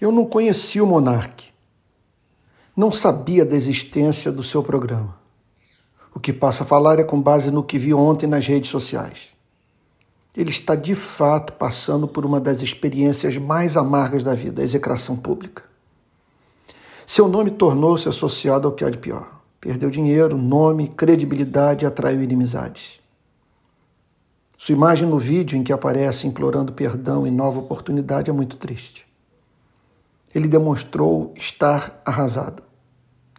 Eu não conhecia o monarque. Não sabia da existência do seu programa. O que passa a falar é com base no que vi ontem nas redes sociais. Ele está de fato passando por uma das experiências mais amargas da vida, a execração pública. Seu nome tornou-se associado ao que há de pior. Perdeu dinheiro, nome, credibilidade e atraiu inimizades. Sua imagem no vídeo em que aparece implorando perdão e nova oportunidade é muito triste. Ele demonstrou estar arrasado.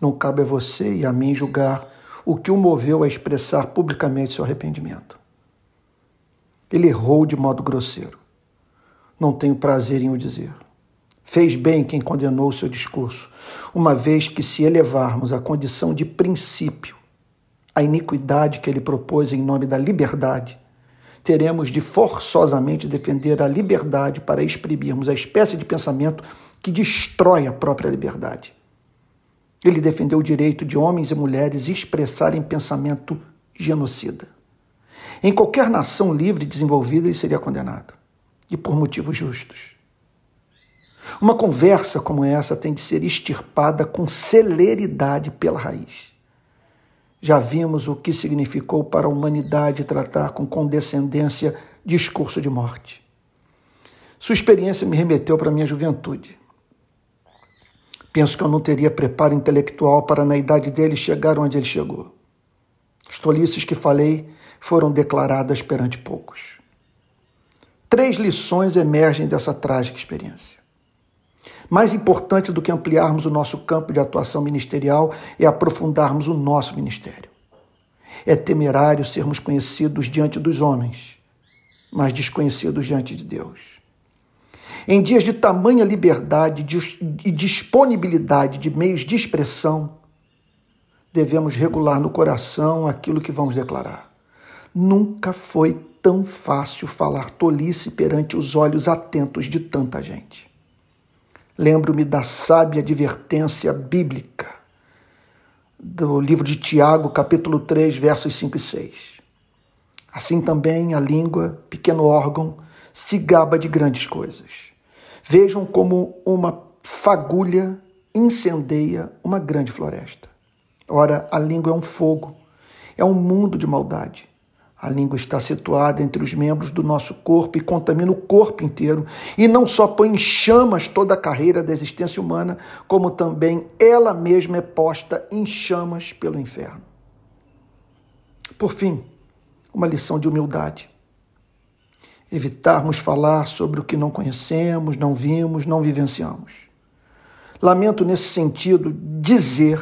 Não cabe a você e a mim julgar o que o moveu a expressar publicamente seu arrependimento. Ele errou de modo grosseiro. Não tenho prazer em o dizer. Fez bem quem condenou seu discurso, uma vez que, se elevarmos à condição de princípio a iniquidade que ele propôs em nome da liberdade, teremos de forçosamente defender a liberdade para exprimirmos a espécie de pensamento que destrói a própria liberdade. Ele defendeu o direito de homens e mulheres expressarem pensamento genocida. Em qualquer nação livre e desenvolvida, ele seria condenado, e por motivos justos. Uma conversa como essa tem de ser extirpada com celeridade pela raiz. Já vimos o que significou para a humanidade tratar com condescendência discurso de morte. Sua experiência me remeteu para minha juventude. Penso que eu não teria preparo intelectual para, na idade dele, chegar onde ele chegou. As tolices que falei foram declaradas perante poucos. Três lições emergem dessa trágica experiência. Mais importante do que ampliarmos o nosso campo de atuação ministerial é aprofundarmos o nosso ministério. É temerário sermos conhecidos diante dos homens, mas desconhecidos diante de Deus. Em dias de tamanha liberdade e disponibilidade de meios de expressão, devemos regular no coração aquilo que vamos declarar. Nunca foi tão fácil falar tolice perante os olhos atentos de tanta gente. Lembro-me da sábia advertência bíblica do livro de Tiago, capítulo 3, versos 5 e 6. Assim também a língua, pequeno órgão, se gaba de grandes coisas. Vejam como uma fagulha incendeia uma grande floresta. Ora, a língua é um fogo, é um mundo de maldade. A língua está situada entre os membros do nosso corpo e contamina o corpo inteiro, e não só põe em chamas toda a carreira da existência humana, como também ela mesma é posta em chamas pelo inferno. Por fim, uma lição de humildade. Evitarmos falar sobre o que não conhecemos, não vimos, não vivenciamos. Lamento nesse sentido dizer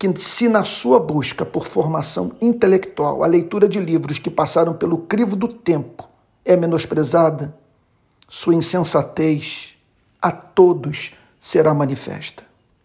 que se na sua busca por formação intelectual a leitura de livros que passaram pelo crivo do tempo é menosprezada, sua insensatez a todos será manifesta.